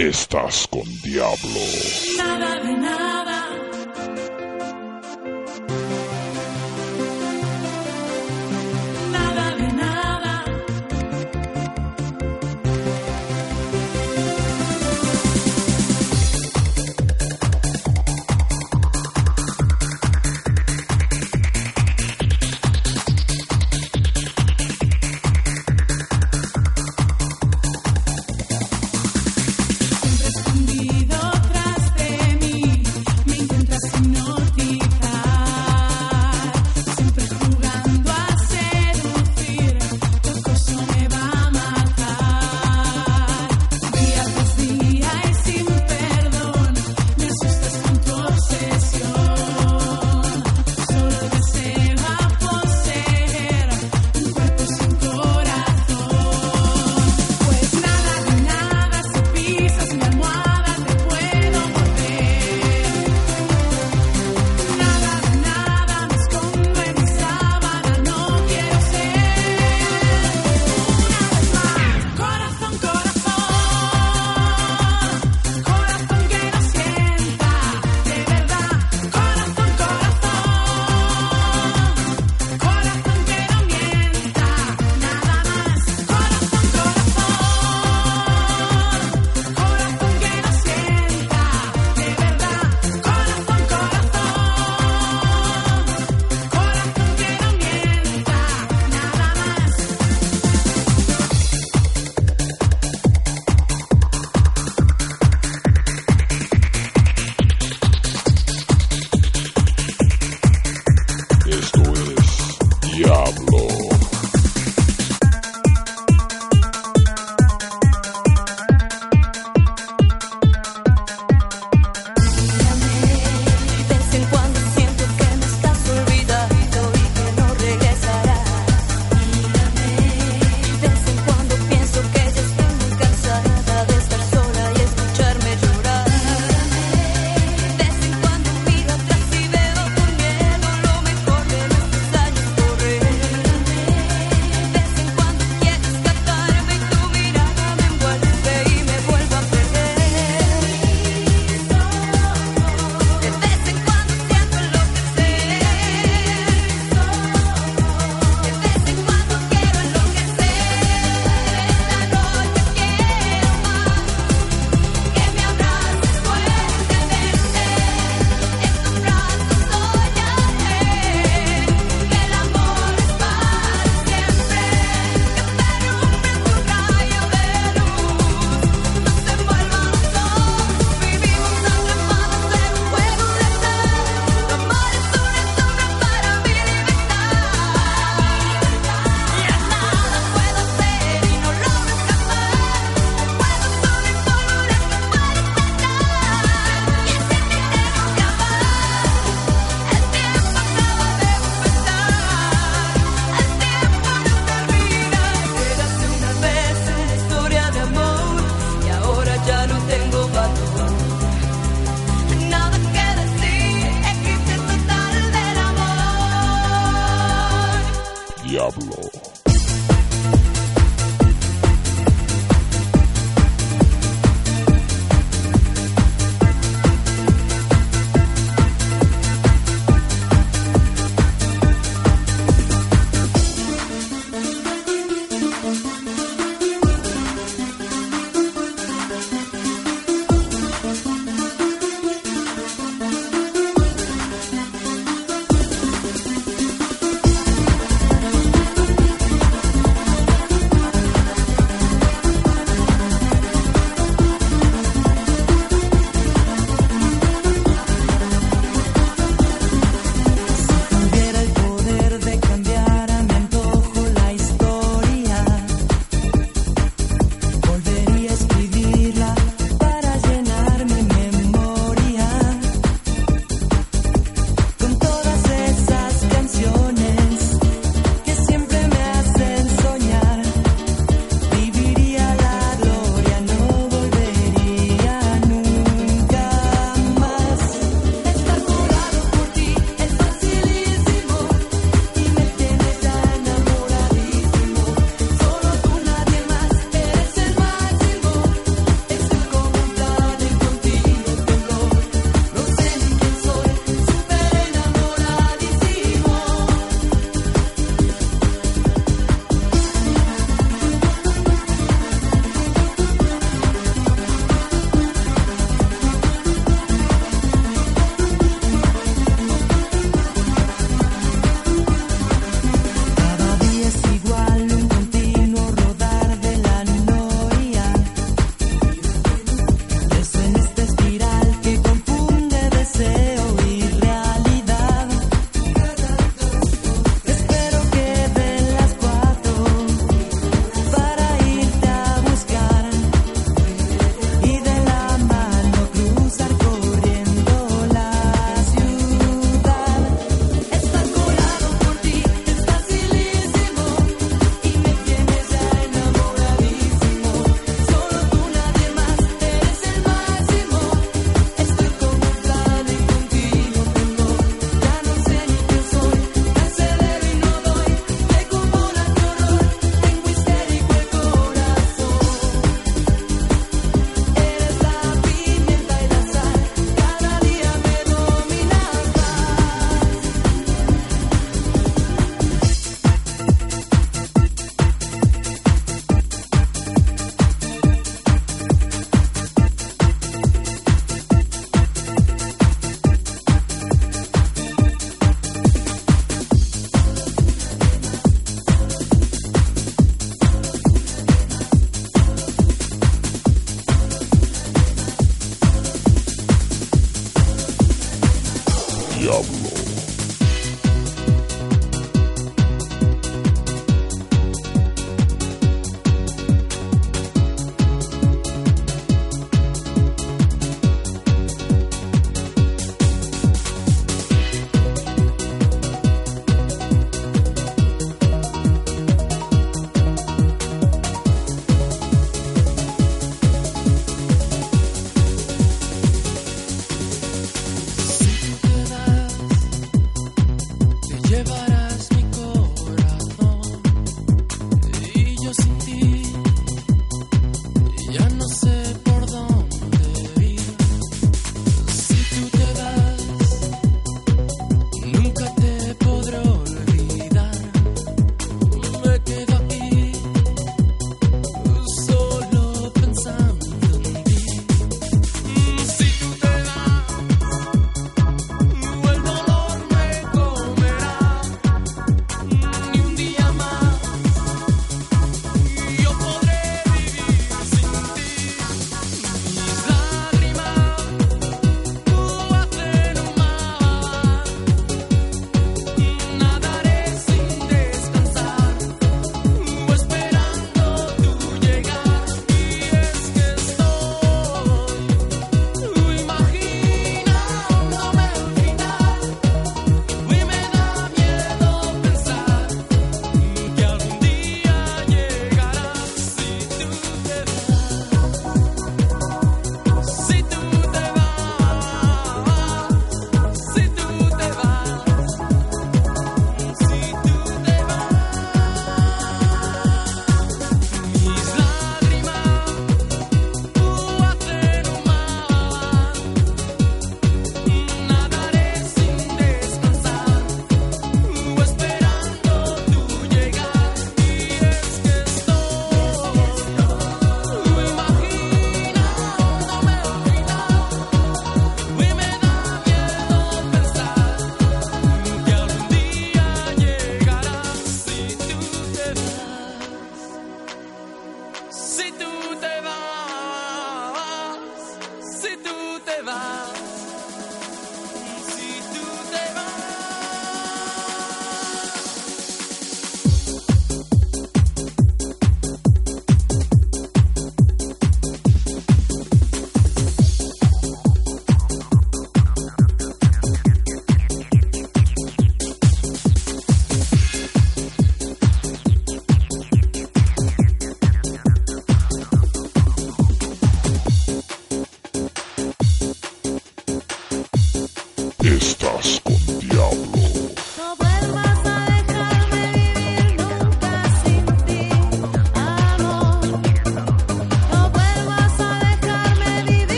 Estás con Diablo.